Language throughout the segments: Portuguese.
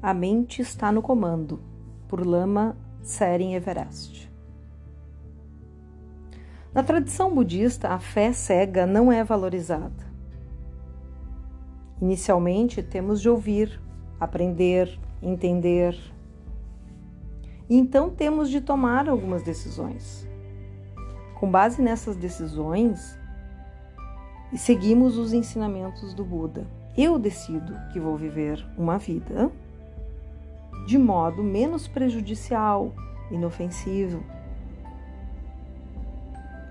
A mente está no comando, por Lama Tsering Everest. Na tradição budista, a fé cega não é valorizada. Inicialmente, temos de ouvir, aprender, entender. E então temos de tomar algumas decisões. Com base nessas decisões, seguimos os ensinamentos do Buda. Eu decido que vou viver uma vida de modo menos prejudicial, inofensivo.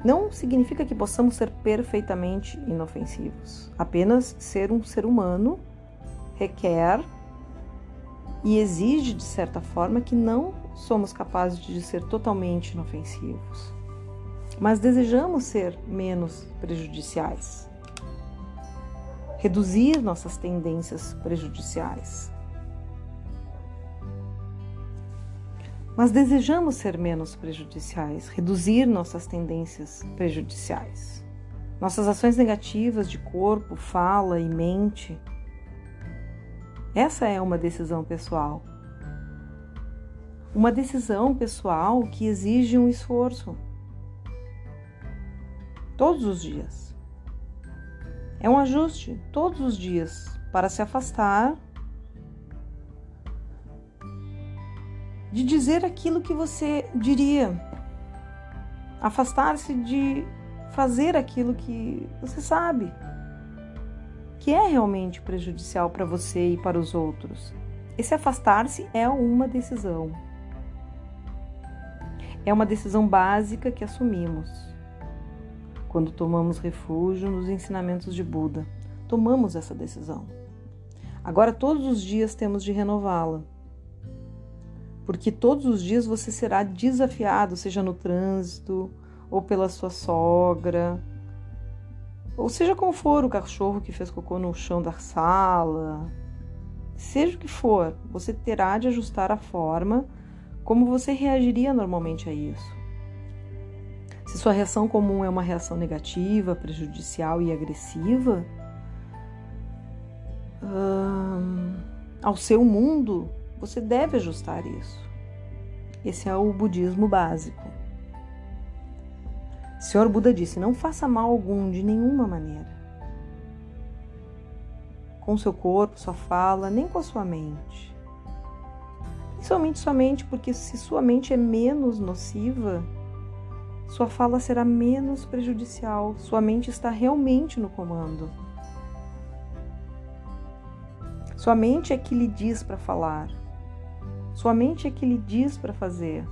Não significa que possamos ser perfeitamente inofensivos. Apenas ser um ser humano requer e exige, de certa forma, que não somos capazes de ser totalmente inofensivos mas desejamos ser menos prejudiciais. Reduzir nossas tendências prejudiciais. Mas desejamos ser menos prejudiciais, reduzir nossas tendências prejudiciais. Nossas ações negativas de corpo, fala e mente. Essa é uma decisão pessoal. Uma decisão pessoal que exige um esforço todos os dias. É um ajuste todos os dias para se afastar de dizer aquilo que você diria, afastar-se de fazer aquilo que você sabe que é realmente prejudicial para você e para os outros. Esse afastar-se é uma decisão. É uma decisão básica que assumimos quando tomamos refúgio nos ensinamentos de Buda. Tomamos essa decisão. Agora, todos os dias temos de renová-la. Porque todos os dias você será desafiado, seja no trânsito, ou pela sua sogra, ou seja como for o cachorro que fez cocô no chão da sala, seja o que for, você terá de ajustar a forma como você reagiria normalmente a isso. Se sua reação comum é uma reação negativa, prejudicial e agressiva, hum, ao seu mundo, você deve ajustar isso. Esse é o budismo básico. O Senhor Buda disse: não faça mal algum de nenhuma maneira. Com seu corpo, sua fala, nem com a sua mente. Principalmente sua mente, porque se sua mente é menos nociva, sua fala será menos prejudicial, sua mente está realmente no comando. Sua mente é que lhe diz para falar, sua mente é que lhe diz para fazer.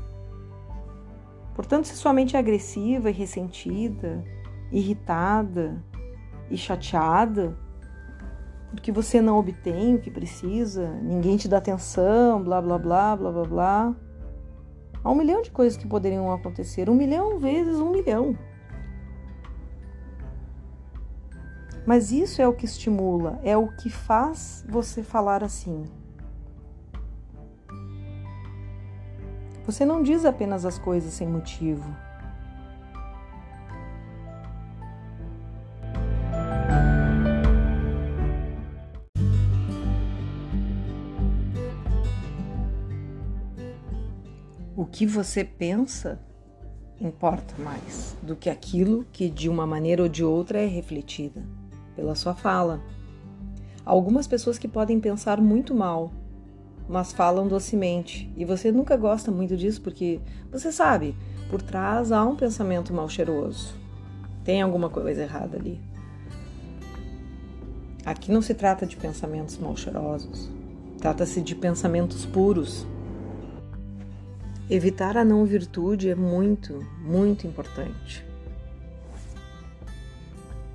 Portanto, se sua mente é agressiva e ressentida, irritada e chateada, porque você não obtém o que precisa, ninguém te dá atenção, blá blá blá blá blá blá, Há um milhão de coisas que poderiam acontecer, um milhão vezes um milhão. Mas isso é o que estimula, é o que faz você falar assim. Você não diz apenas as coisas sem motivo. O que você pensa importa mais do que aquilo que de uma maneira ou de outra é refletida pela sua fala. Há algumas pessoas que podem pensar muito mal, mas falam docemente, e você nunca gosta muito disso porque você sabe, por trás há um pensamento mal cheiroso. Tem alguma coisa errada ali. Aqui não se trata de pensamentos mal cheirosos. Trata-se de pensamentos puros, Evitar a não virtude é muito, muito importante.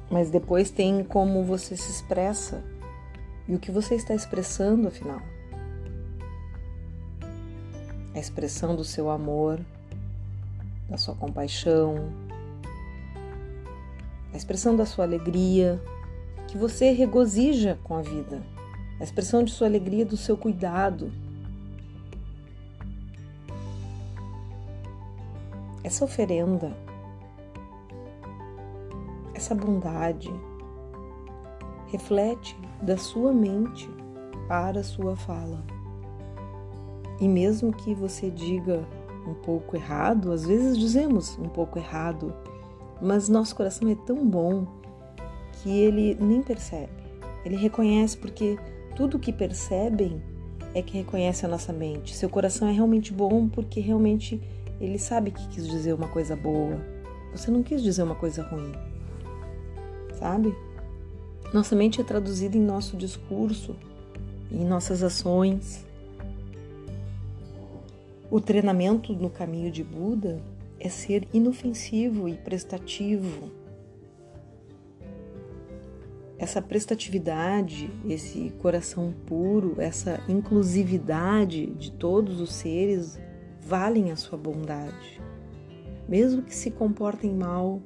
Mas depois tem como você se expressa e o que você está expressando, afinal. A expressão do seu amor, da sua compaixão, a expressão da sua alegria, que você regozija com a vida, a expressão de sua alegria, do seu cuidado essa oferenda, essa bondade, reflete da sua mente para a sua fala. E mesmo que você diga um pouco errado, às vezes dizemos um pouco errado, mas nosso coração é tão bom que ele nem percebe. Ele reconhece porque tudo que percebem é que reconhece a nossa mente. Seu coração é realmente bom porque realmente ele sabe que quis dizer uma coisa boa. Você não quis dizer uma coisa ruim. Sabe? Nossa mente é traduzida em nosso discurso, em nossas ações. O treinamento no caminho de Buda é ser inofensivo e prestativo. Essa prestatividade, esse coração puro, essa inclusividade de todos os seres valem a sua bondade, mesmo que se comportem mal.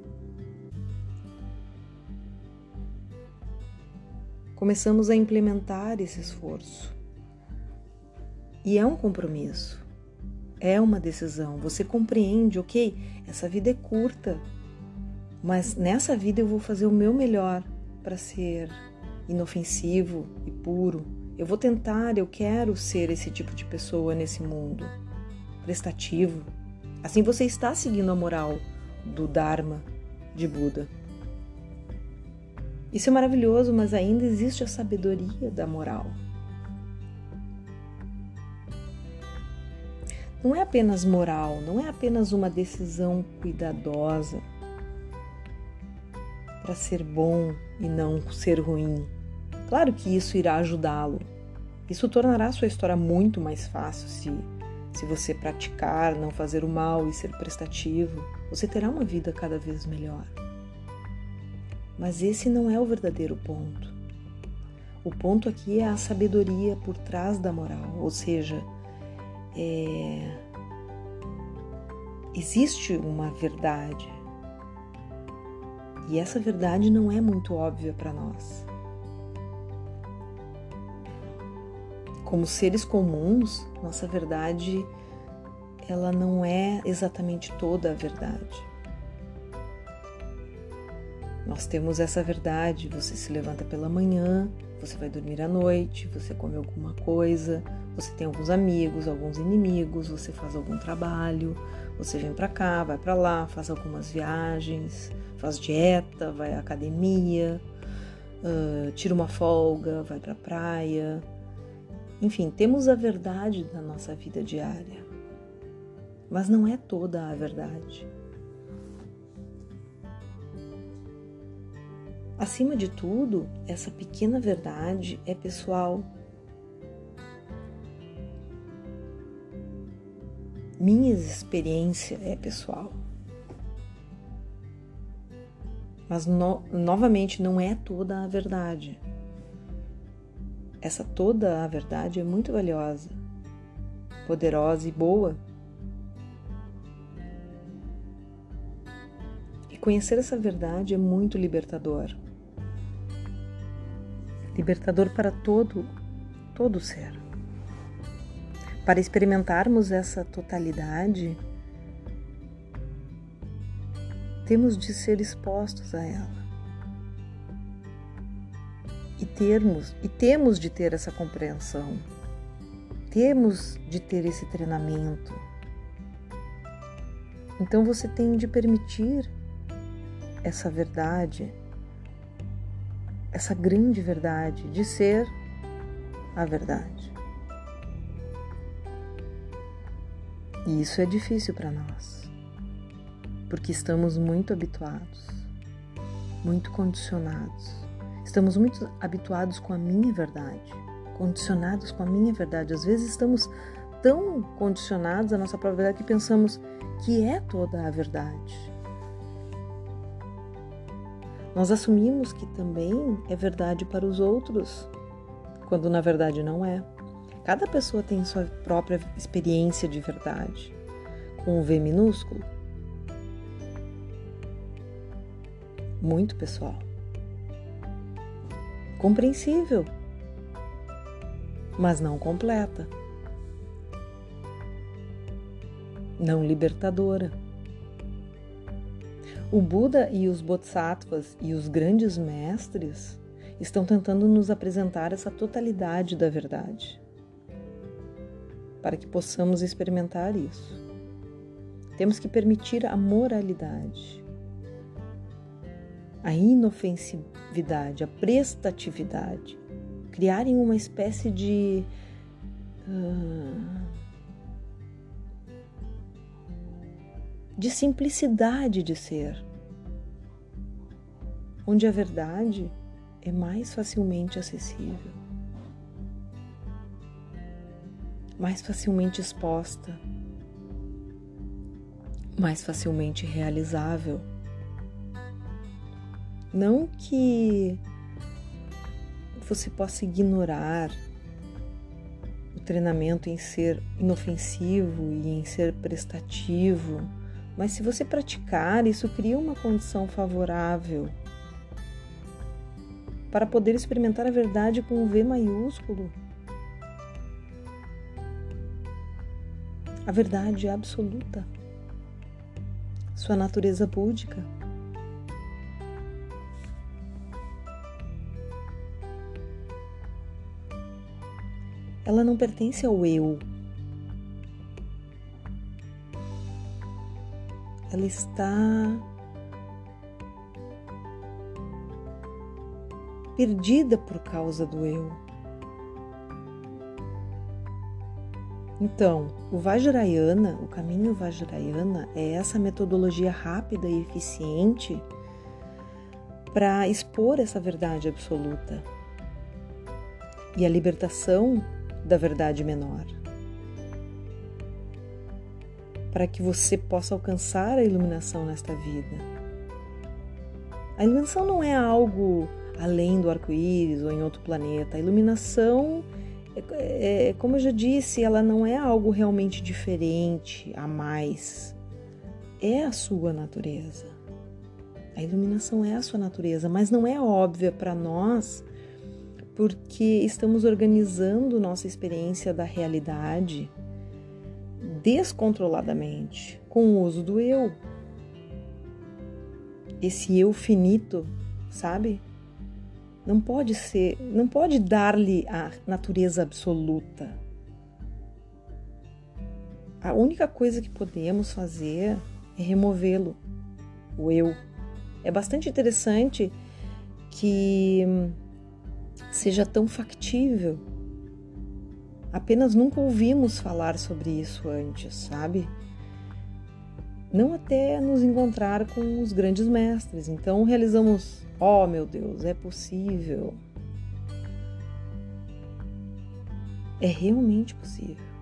Começamos a implementar esse esforço. E é um compromisso. É uma decisão. Você compreende, ok? Essa vida é curta, mas nessa vida eu vou fazer o meu melhor para ser inofensivo e puro. Eu vou tentar, eu quero ser esse tipo de pessoa nesse mundo, prestativo. Assim você está seguindo a moral do Dharma de Buda. Isso é maravilhoso, mas ainda existe a sabedoria da moral. Não é apenas moral, não é apenas uma decisão cuidadosa para ser bom e não ser ruim. Claro que isso irá ajudá-lo. Isso tornará sua história muito mais fácil se, se você praticar, não fazer o mal e ser prestativo. Você terá uma vida cada vez melhor. Mas esse não é o verdadeiro ponto. O ponto aqui é a sabedoria por trás da moral, ou seja, é, existe uma verdade e essa verdade não é muito óbvia para nós. Como seres comuns, nossa verdade ela não é exatamente toda a verdade. Nós temos essa verdade, você se levanta pela manhã, você vai dormir à noite, você come alguma coisa, você tem alguns amigos, alguns inimigos, você faz algum trabalho, você vem para cá, vai para lá, faz algumas viagens, faz dieta, vai à academia, uh, tira uma folga, vai para praia. Enfim, temos a verdade da nossa vida diária, mas não é toda a verdade. Acima de tudo, essa pequena verdade é pessoal minha experiência é pessoal. Mas no, novamente não é toda a verdade. Essa toda a verdade é muito valiosa, poderosa e boa. E conhecer essa verdade é muito libertador. Libertador para todo todo ser. Para experimentarmos essa totalidade, temos de ser expostos a ela. E termos e temos de ter essa compreensão. Temos de ter esse treinamento. Então você tem de permitir essa verdade, essa grande verdade de ser a verdade. E isso é difícil para nós, porque estamos muito habituados, muito condicionados. Estamos muito habituados com a minha verdade, condicionados com a minha verdade. Às vezes estamos tão condicionados à nossa própria verdade que pensamos que é toda a verdade. Nós assumimos que também é verdade para os outros, quando na verdade não é. Cada pessoa tem sua própria experiência de verdade, com um V minúsculo. Muito pessoal. Compreensível, mas não completa. Não libertadora. O Buda e os Bodhisattvas e os grandes mestres estão tentando nos apresentar essa totalidade da verdade para que possamos experimentar isso. Temos que permitir a moralidade, a inofensividade, a prestatividade, criarem uma espécie de. Uh, de simplicidade de ser, onde a verdade é mais facilmente acessível, mais facilmente exposta, mais facilmente realizável. Não que você possa ignorar o treinamento em ser inofensivo e em ser prestativo, mas se você praticar, isso cria uma condição favorável para poder experimentar a verdade com um V maiúsculo. A verdade absoluta, sua natureza búdica. Ela não pertence ao eu. Ela está perdida por causa do eu. Então, o Vajrayana, o caminho Vajrayana, é essa metodologia rápida e eficiente para expor essa verdade absoluta e a libertação da verdade menor. Para que você possa alcançar a iluminação nesta vida. A iluminação não é algo além do arco-íris ou em outro planeta. A iluminação, é, é, como eu já disse, ela não é algo realmente diferente a mais. É a sua natureza. A iluminação é a sua natureza, mas não é óbvia para nós porque estamos organizando nossa experiência da realidade descontroladamente com o uso do eu. Esse eu finito, sabe? Não pode ser, não pode dar-lhe a natureza absoluta. A única coisa que podemos fazer é removê-lo, o eu. É bastante interessante que seja tão factível. Apenas nunca ouvimos falar sobre isso antes, sabe? Não até nos encontrar com os grandes mestres. Então realizamos Oh, meu Deus, é possível. É realmente possível.